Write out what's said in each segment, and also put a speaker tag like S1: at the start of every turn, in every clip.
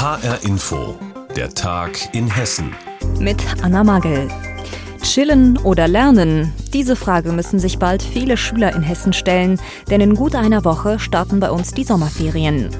S1: HR Info, der Tag in Hessen.
S2: Mit Anna Magel. Chillen oder lernen? Diese Frage müssen sich bald viele Schüler in Hessen stellen, denn in gut einer Woche starten bei uns die Sommerferien.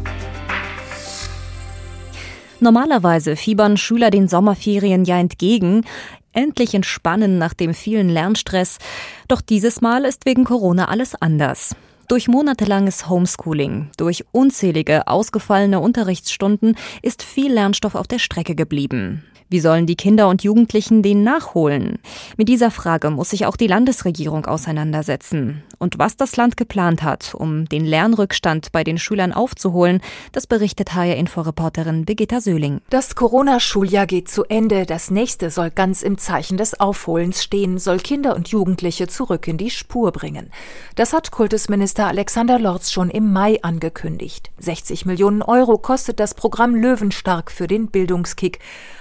S2: Normalerweise fiebern Schüler den Sommerferien ja entgegen, endlich entspannen nach dem vielen Lernstress. Doch dieses Mal ist wegen Corona alles anders. Durch monatelanges Homeschooling, durch unzählige ausgefallene Unterrichtsstunden ist viel Lernstoff auf der Strecke geblieben. Wie sollen die Kinder und Jugendlichen den nachholen? Mit dieser Frage muss sich auch die Landesregierung auseinandersetzen. Und was das Land geplant hat, um den Lernrückstand bei den Schülern aufzuholen, das berichtet HR-Inforeporterin Birgitta Söhling.
S3: Das Corona-Schuljahr geht zu Ende. Das nächste soll ganz im Zeichen des Aufholens stehen, soll Kinder und Jugendliche zurück in die Spur bringen. Das hat Kultusminister Alexander Lorz schon im Mai angekündigt. 60 Millionen Euro kostet das Programm Löwenstark für den Bildungskick.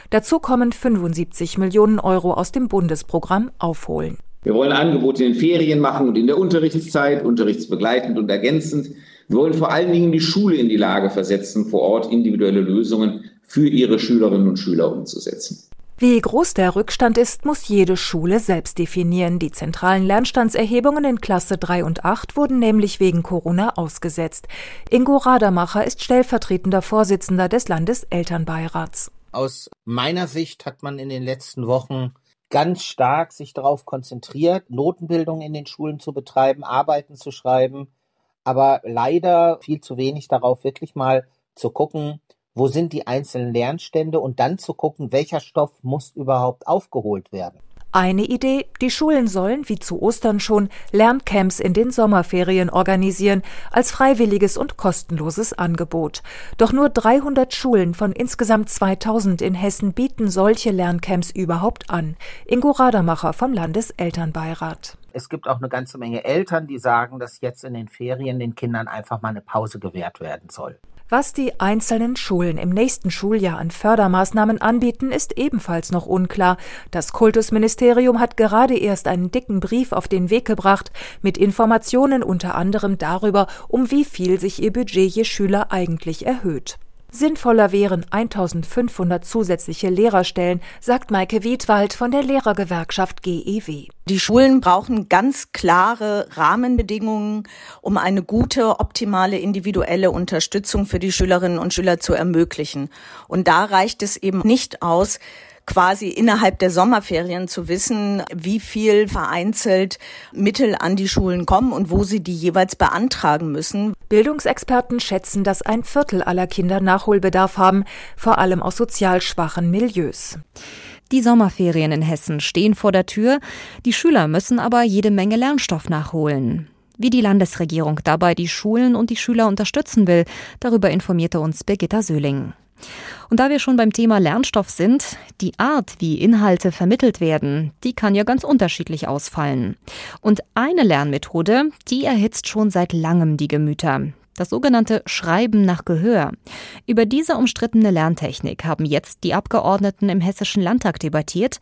S3: Dazu kommen 75 Millionen Euro aus dem Bundesprogramm Aufholen.
S4: Wir wollen Angebote in den Ferien machen und in der Unterrichtszeit, unterrichtsbegleitend und ergänzend. Wir wollen vor allen Dingen die Schule in die Lage versetzen, vor Ort individuelle Lösungen für ihre Schülerinnen und Schüler umzusetzen.
S3: Wie groß der Rückstand ist, muss jede Schule selbst definieren. Die zentralen Lernstandserhebungen in Klasse 3 und 8 wurden nämlich wegen Corona ausgesetzt. Ingo Radermacher ist stellvertretender Vorsitzender des Landeselternbeirats.
S5: Aus meiner Sicht hat man in den letzten Wochen ganz stark sich darauf konzentriert, Notenbildung in den Schulen zu betreiben, Arbeiten zu schreiben, aber leider viel zu wenig darauf wirklich mal zu gucken, wo sind die einzelnen Lernstände und dann zu gucken, welcher Stoff muss überhaupt aufgeholt werden.
S3: Eine Idee, die Schulen sollen, wie zu Ostern schon, Lerncamps in den Sommerferien organisieren, als freiwilliges und kostenloses Angebot. Doch nur 300 Schulen von insgesamt 2000 in Hessen bieten solche Lerncamps überhaupt an. Ingo Radermacher vom Landeselternbeirat.
S5: Es gibt auch eine ganze Menge Eltern, die sagen, dass jetzt in den Ferien den Kindern einfach mal eine Pause gewährt werden soll.
S3: Was die einzelnen Schulen im nächsten Schuljahr an Fördermaßnahmen anbieten, ist ebenfalls noch unklar. Das Kultusministerium hat gerade erst einen dicken Brief auf den Weg gebracht mit Informationen unter anderem darüber, um wie viel sich ihr Budget je Schüler eigentlich erhöht. Sinnvoller wären 1500 zusätzliche Lehrerstellen, sagt Maike Wiedwald von der Lehrergewerkschaft GEW.
S6: Die Schulen brauchen ganz klare Rahmenbedingungen, um eine gute, optimale, individuelle Unterstützung für die Schülerinnen und Schüler zu ermöglichen. Und da reicht es eben nicht aus, quasi innerhalb der Sommerferien zu wissen, wie viel vereinzelt Mittel an die Schulen kommen und wo sie die jeweils beantragen müssen.
S3: Bildungsexperten schätzen, dass ein Viertel aller Kinder Nachholbedarf haben, vor allem aus sozial schwachen Milieus.
S2: Die Sommerferien in Hessen stehen vor der Tür, die Schüler müssen aber jede Menge Lernstoff nachholen. Wie die Landesregierung dabei die Schulen und die Schüler unterstützen will, darüber informierte uns Birgitta Söhling. Und da wir schon beim Thema Lernstoff sind, die Art, wie Inhalte vermittelt werden, die kann ja ganz unterschiedlich ausfallen. Und eine Lernmethode, die erhitzt schon seit langem die Gemüter. Das sogenannte Schreiben nach Gehör. Über diese umstrittene Lerntechnik haben jetzt die Abgeordneten im Hessischen Landtag debattiert.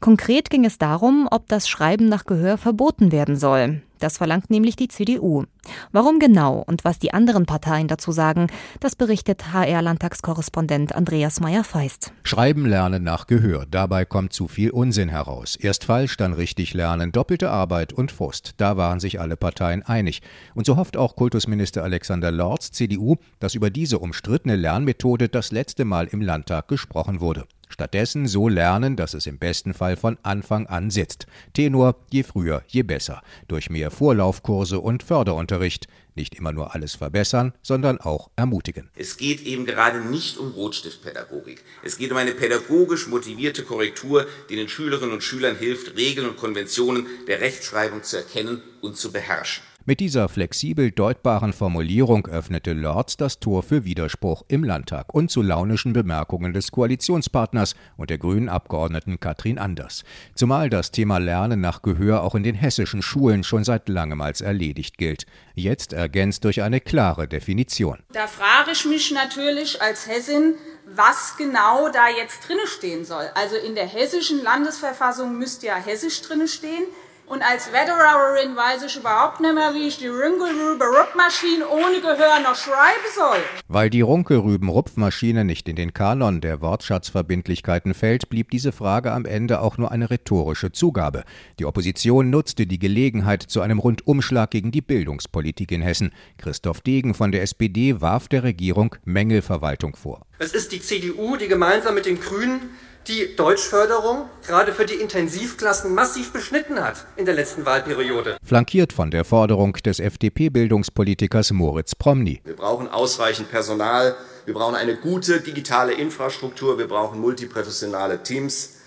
S2: Konkret ging es darum, ob das Schreiben nach Gehör verboten werden soll. Das verlangt nämlich die CDU. Warum genau und was die anderen Parteien dazu sagen, das berichtet HR-Landtagskorrespondent Andreas Meyer-Feist.
S7: Schreiben lernen nach Gehör. Dabei kommt zu viel Unsinn heraus. Erst falsch, dann richtig lernen, doppelte Arbeit und Frust. Da waren sich alle Parteien einig. Und so hofft auch Kultusminister Alexander Lorz, CDU, dass über diese umstrittene Lernmethode das letzte Mal im Landtag gesprochen wurde. Stattdessen so lernen, dass es im besten Fall von Anfang an sitzt. Tenor, je früher, je besser. Durch mehr Vorlaufkurse und Förderunterricht. Nicht immer nur alles verbessern, sondern auch ermutigen.
S8: Es geht eben gerade nicht um Rotstiftpädagogik. Es geht um eine pädagogisch motivierte Korrektur, die den Schülerinnen und Schülern hilft, Regeln und Konventionen der Rechtschreibung zu erkennen und zu beherrschen.
S7: Mit dieser flexibel deutbaren Formulierung öffnete Lorz das Tor für Widerspruch im Landtag und zu launischen Bemerkungen des Koalitionspartners und der grünen Abgeordneten Katrin Anders. Zumal das Thema Lernen nach Gehör auch in den hessischen Schulen schon seit langem als erledigt gilt. Jetzt ergänzt durch eine klare Definition.
S9: Da frage ich mich natürlich als Hessin, was genau da jetzt drinne stehen soll. Also in der hessischen Landesverfassung müsste ja Hessisch drinne stehen. Und als Wettererin weiß ich überhaupt nicht mehr, wie ich die Runkelrübe-Rupfmaschine ohne Gehör noch schreiben soll.
S7: Weil die Runkelrüben-Rupfmaschine nicht in den Kanon der Wortschatzverbindlichkeiten fällt, blieb diese Frage am Ende auch nur eine rhetorische Zugabe. Die Opposition nutzte die Gelegenheit zu einem Rundumschlag gegen die Bildungspolitik in Hessen. Christoph Degen von der SPD warf der Regierung Mängelverwaltung vor.
S10: Es ist die CDU, die gemeinsam mit den Grünen die Deutschförderung gerade für die Intensivklassen massiv beschnitten hat in der letzten Wahlperiode.
S7: Flankiert von der Forderung des FDP-Bildungspolitikers Moritz Promny.
S11: Wir brauchen ausreichend Personal, wir brauchen eine gute digitale Infrastruktur, wir brauchen multiprofessionale Teams.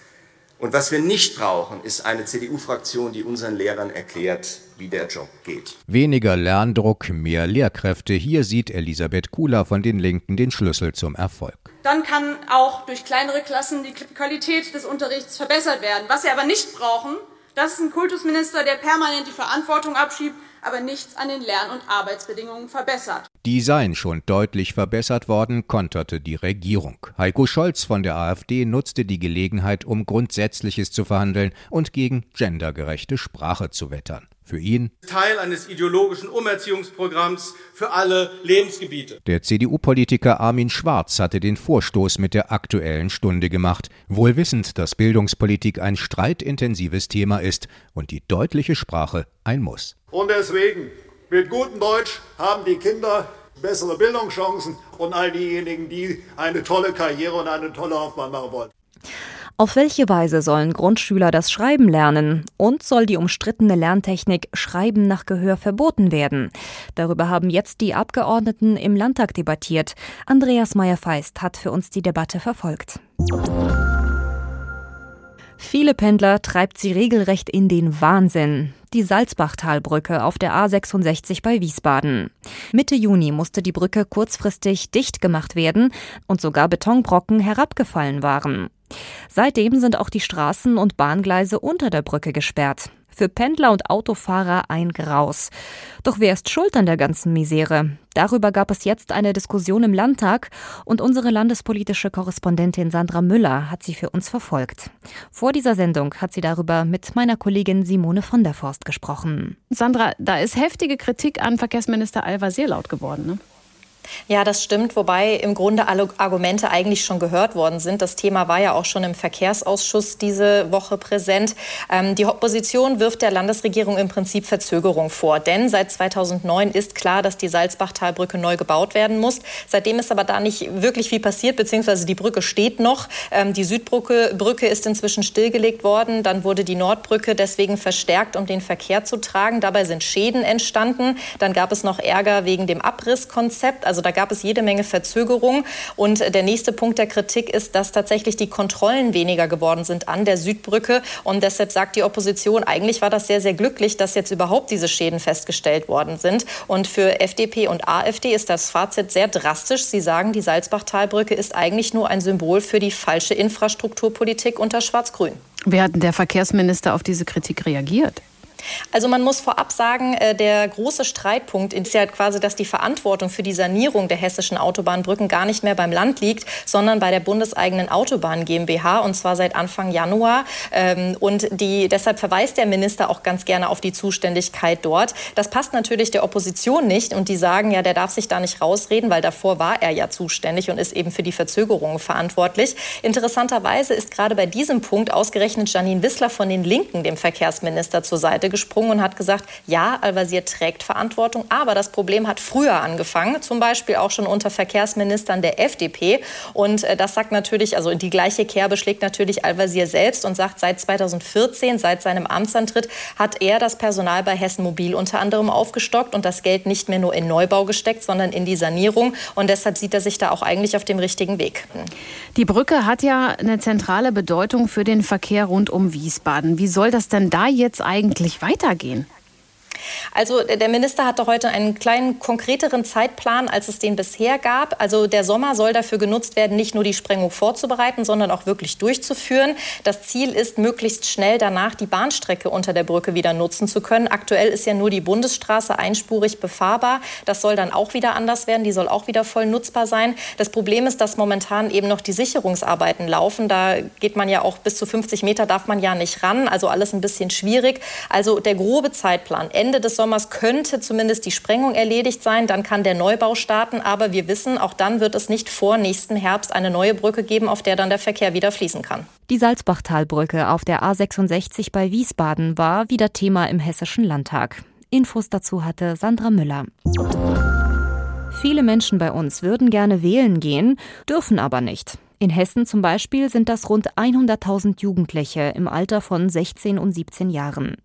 S11: Und was wir nicht brauchen, ist eine CDU-Fraktion, die unseren Lehrern erklärt, wie der Job geht.
S7: Weniger Lerndruck, mehr Lehrkräfte. Hier sieht Elisabeth Kula von den Linken den Schlüssel zum Erfolg.
S9: Dann kann auch durch kleinere Klassen die Qualität des Unterrichts verbessert werden. Was wir aber nicht brauchen, das ist ein Kultusminister, der permanent die Verantwortung abschiebt, aber nichts an den Lern- und Arbeitsbedingungen verbessert.
S7: Die seien schon deutlich verbessert worden, konterte die Regierung. Heiko Scholz von der AfD nutzte die Gelegenheit, um Grundsätzliches zu verhandeln und gegen gendergerechte Sprache zu wettern. Für ihn
S10: Teil eines ideologischen Umerziehungsprogramms für alle Lebensgebiete.
S7: Der CDU-Politiker Armin Schwarz hatte den Vorstoß mit der aktuellen Stunde gemacht, wohl wissend, dass Bildungspolitik ein streitintensives Thema ist und die deutliche Sprache ein Muss.
S12: Und deswegen, mit gutem Deutsch haben die Kinder bessere Bildungschancen und all diejenigen, die eine tolle Karriere und eine tolle Laufbahn machen wollen.
S2: Auf welche Weise sollen Grundschüler das Schreiben lernen? Und soll die umstrittene Lerntechnik Schreiben nach Gehör verboten werden? Darüber haben jetzt die Abgeordneten im Landtag debattiert. Andreas Meyer-Feist hat für uns die Debatte verfolgt. Viele Pendler treibt sie regelrecht in den Wahnsinn. Die Salzbachtalbrücke auf der A66 bei Wiesbaden. Mitte Juni musste die Brücke kurzfristig dicht gemacht werden und sogar Betonbrocken herabgefallen waren. Seitdem sind auch die Straßen und Bahngleise unter der Brücke gesperrt. Für Pendler und Autofahrer ein Graus. Doch wer ist schuld an der ganzen Misere? Darüber gab es jetzt eine Diskussion im Landtag und unsere landespolitische Korrespondentin Sandra Müller hat sie für uns verfolgt. Vor dieser Sendung hat sie darüber mit meiner Kollegin Simone von der Forst gesprochen.
S13: Sandra, da ist heftige Kritik an Verkehrsminister Al-Wazir laut geworden. Ne?
S14: Ja, das stimmt, wobei im Grunde alle Argumente eigentlich schon gehört worden sind. Das Thema war ja auch schon im Verkehrsausschuss diese Woche präsent. Ähm, die Opposition wirft der Landesregierung im Prinzip Verzögerung vor, denn seit 2009 ist klar, dass die Salzbachtalbrücke neu gebaut werden muss. Seitdem ist aber da nicht wirklich viel passiert, beziehungsweise die Brücke steht noch. Ähm, die Südbrücke Brücke ist inzwischen stillgelegt worden. Dann wurde die Nordbrücke deswegen verstärkt, um den Verkehr zu tragen. Dabei sind Schäden entstanden. Dann gab es noch Ärger wegen dem Abrisskonzept. Also also da gab es jede Menge Verzögerung. Und der nächste Punkt der Kritik ist, dass tatsächlich die Kontrollen weniger geworden sind an der Südbrücke. Und deshalb sagt die Opposition, eigentlich war das sehr, sehr glücklich, dass jetzt überhaupt diese Schäden festgestellt worden sind. Und für FDP und AfD ist das Fazit sehr drastisch. Sie sagen, die Salzbachtalbrücke ist eigentlich nur ein Symbol für die falsche Infrastrukturpolitik unter Schwarz-Grün.
S13: Wie hat der Verkehrsminister auf diese Kritik reagiert?
S14: Also man muss vorab sagen, äh, der große Streitpunkt ist ja quasi, dass die Verantwortung für die Sanierung der hessischen Autobahnbrücken gar nicht mehr beim Land liegt, sondern bei der bundeseigenen Autobahn GmbH und zwar seit Anfang Januar. Ähm, und die, deshalb verweist der Minister auch ganz gerne auf die Zuständigkeit dort. Das passt natürlich der Opposition nicht und die sagen ja, der darf sich da nicht rausreden, weil davor war er ja zuständig und ist eben für die Verzögerungen verantwortlich. Interessanterweise ist gerade bei diesem Punkt ausgerechnet Janine Wissler von den Linken dem Verkehrsminister zur Seite gesprungen und hat gesagt, ja, Al-Wazir trägt Verantwortung, aber das Problem hat früher angefangen, zum Beispiel auch schon unter Verkehrsministern der FDP. Und äh, das sagt natürlich, also die gleiche Kerbe schlägt natürlich Al-Wazir selbst und sagt, seit 2014, seit seinem Amtsantritt, hat er das Personal bei Hessen Mobil unter anderem aufgestockt und das Geld nicht mehr nur in Neubau gesteckt, sondern in die Sanierung. Und deshalb sieht er sich da auch eigentlich auf dem richtigen Weg.
S13: Die Brücke hat ja eine zentrale Bedeutung für den Verkehr rund um Wiesbaden. Wie soll das denn da jetzt eigentlich weitergehen?
S14: Also der Minister hatte heute einen kleinen konkreteren Zeitplan, als es den bisher gab. Also der Sommer soll dafür genutzt werden, nicht nur die Sprengung vorzubereiten, sondern auch wirklich durchzuführen. Das Ziel ist, möglichst schnell danach die Bahnstrecke unter der Brücke wieder nutzen zu können. Aktuell ist ja nur die Bundesstraße einspurig befahrbar. Das soll dann auch wieder anders werden. Die soll auch wieder voll nutzbar sein. Das Problem ist, dass momentan eben noch die Sicherungsarbeiten laufen. Da geht man ja auch bis zu 50 Meter darf man ja nicht ran. Also alles ein bisschen schwierig. Also der grobe Zeitplan Ende des Sommers könnte zumindest die Sprengung erledigt sein. Dann kann der Neubau starten. Aber wir wissen, auch dann wird es nicht vor nächsten Herbst eine neue Brücke geben, auf der dann der Verkehr wieder fließen kann.
S2: Die Salzbachtalbrücke auf der A66 bei Wiesbaden war wieder Thema im Hessischen Landtag. Infos dazu hatte Sandra Müller. Viele Menschen bei uns würden gerne wählen gehen, dürfen aber nicht. In Hessen zum Beispiel sind das rund 100.000 Jugendliche im Alter von 16 und 17 Jahren.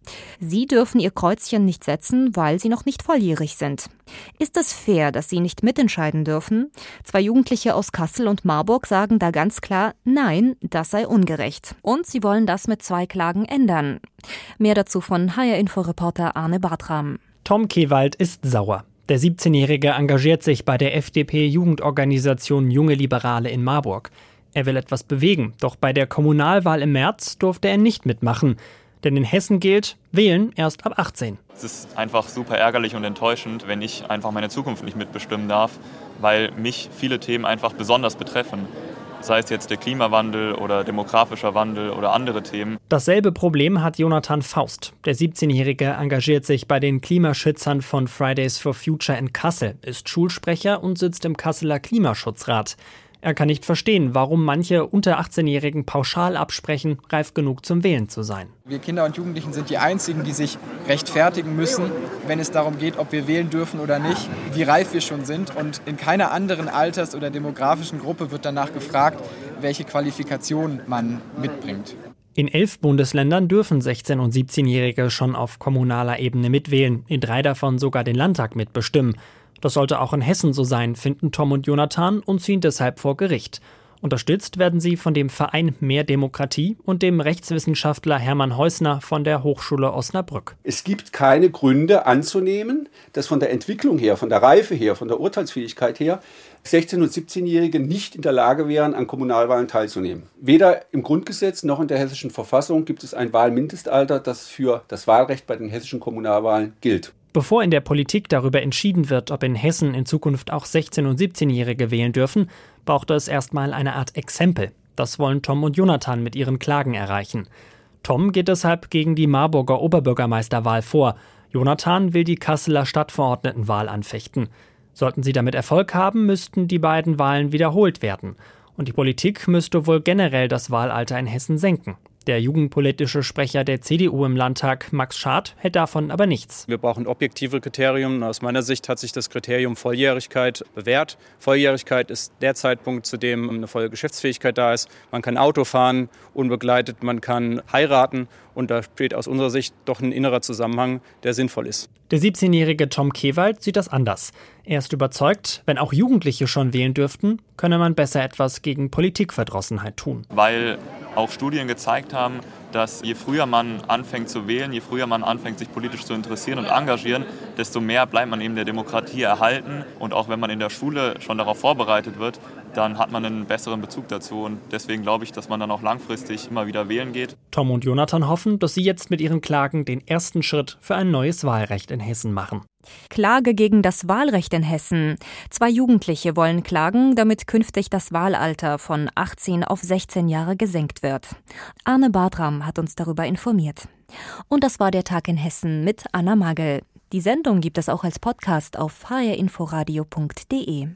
S2: Sie dürfen ihr Kreuzchen nicht setzen, weil sie noch nicht volljährig sind. Ist es fair, dass sie nicht mitentscheiden dürfen? Zwei Jugendliche aus Kassel und Marburg sagen da ganz klar, nein, das sei ungerecht. Und sie wollen das mit zwei Klagen ändern. Mehr dazu von HR-Info-Reporter Arne Bartram.
S15: Tom Kewald ist sauer. Der 17-Jährige engagiert sich bei der FDP-Jugendorganisation Junge Liberale in Marburg. Er will etwas bewegen, doch bei der Kommunalwahl im März durfte er nicht mitmachen. Denn in Hessen gilt, wählen erst ab 18.
S16: Es ist einfach super ärgerlich und enttäuschend, wenn ich einfach meine Zukunft nicht mitbestimmen darf, weil mich viele Themen einfach besonders betreffen sei es jetzt der Klimawandel oder demografischer Wandel oder andere Themen.
S15: Dasselbe Problem hat Jonathan Faust. Der 17-Jährige engagiert sich bei den Klimaschützern von Fridays for Future in Kassel, ist Schulsprecher und sitzt im Kasseler Klimaschutzrat. Er kann nicht verstehen, warum manche unter 18-Jährigen pauschal absprechen, reif genug zum Wählen zu sein.
S17: Wir Kinder und Jugendlichen sind die Einzigen, die sich rechtfertigen müssen, wenn es darum geht, ob wir wählen dürfen oder nicht, wie reif wir schon sind. Und in keiner anderen Alters- oder demografischen Gruppe wird danach gefragt, welche Qualifikation man mitbringt.
S15: In elf Bundesländern dürfen 16- und 17-Jährige schon auf kommunaler Ebene mitwählen, in drei davon sogar den Landtag mitbestimmen. Das sollte auch in Hessen so sein, finden Tom und Jonathan und ziehen deshalb vor Gericht. Unterstützt werden sie von dem Verein Mehr Demokratie und dem Rechtswissenschaftler Hermann Heusner von der Hochschule Osnabrück.
S18: Es gibt keine Gründe anzunehmen, dass von der Entwicklung her, von der Reife her, von der Urteilsfähigkeit her 16- und 17-Jährige nicht in der Lage wären, an Kommunalwahlen teilzunehmen. Weder im Grundgesetz noch in der hessischen Verfassung gibt es ein Wahlmindestalter, das für das Wahlrecht bei den hessischen Kommunalwahlen gilt.
S15: Bevor in der Politik darüber entschieden wird, ob in Hessen in Zukunft auch 16- und 17-Jährige wählen dürfen, braucht es erstmal eine Art Exempel. Das wollen Tom und Jonathan mit ihren Klagen erreichen. Tom geht deshalb gegen die Marburger Oberbürgermeisterwahl vor. Jonathan will die Kasseler Stadtverordnetenwahl anfechten. Sollten sie damit Erfolg haben, müssten die beiden Wahlen wiederholt werden. Und die Politik müsste wohl generell das Wahlalter in Hessen senken. Der jugendpolitische Sprecher der CDU im Landtag, Max Schad, hält davon aber nichts.
S19: Wir brauchen objektive Kriterien. Aus meiner Sicht hat sich das Kriterium Volljährigkeit bewährt. Volljährigkeit ist der Zeitpunkt, zu dem eine volle Geschäftsfähigkeit da ist. Man kann Auto fahren, unbegleitet, man kann heiraten. Und da steht aus unserer Sicht doch ein innerer Zusammenhang, der sinnvoll ist.
S15: Der 17-jährige Tom Kewald sieht das anders. Er ist überzeugt, wenn auch Jugendliche schon wählen dürften, könne man besser etwas gegen Politikverdrossenheit tun.
S16: Weil auch Studien gezeigt haben, dass je früher man anfängt zu wählen, je früher man anfängt, sich politisch zu interessieren und engagieren, desto mehr bleibt man eben der Demokratie erhalten. Und auch wenn man in der Schule schon darauf vorbereitet wird, dann hat man einen besseren Bezug dazu. Und deswegen glaube ich, dass man dann auch langfristig immer wieder wählen geht.
S15: Tom und Jonathan hoffen, dass sie jetzt mit ihren Klagen den ersten Schritt für ein neues Wahlrecht in Hessen machen.
S2: Klage gegen das Wahlrecht in Hessen. Zwei Jugendliche wollen klagen, damit künftig das Wahlalter von 18 auf 16 Jahre gesenkt wird. Arne Bartram hat uns darüber informiert. Und das war der Tag in Hessen mit Anna Magel. Die Sendung gibt es auch als Podcast auf hrinforadio.de.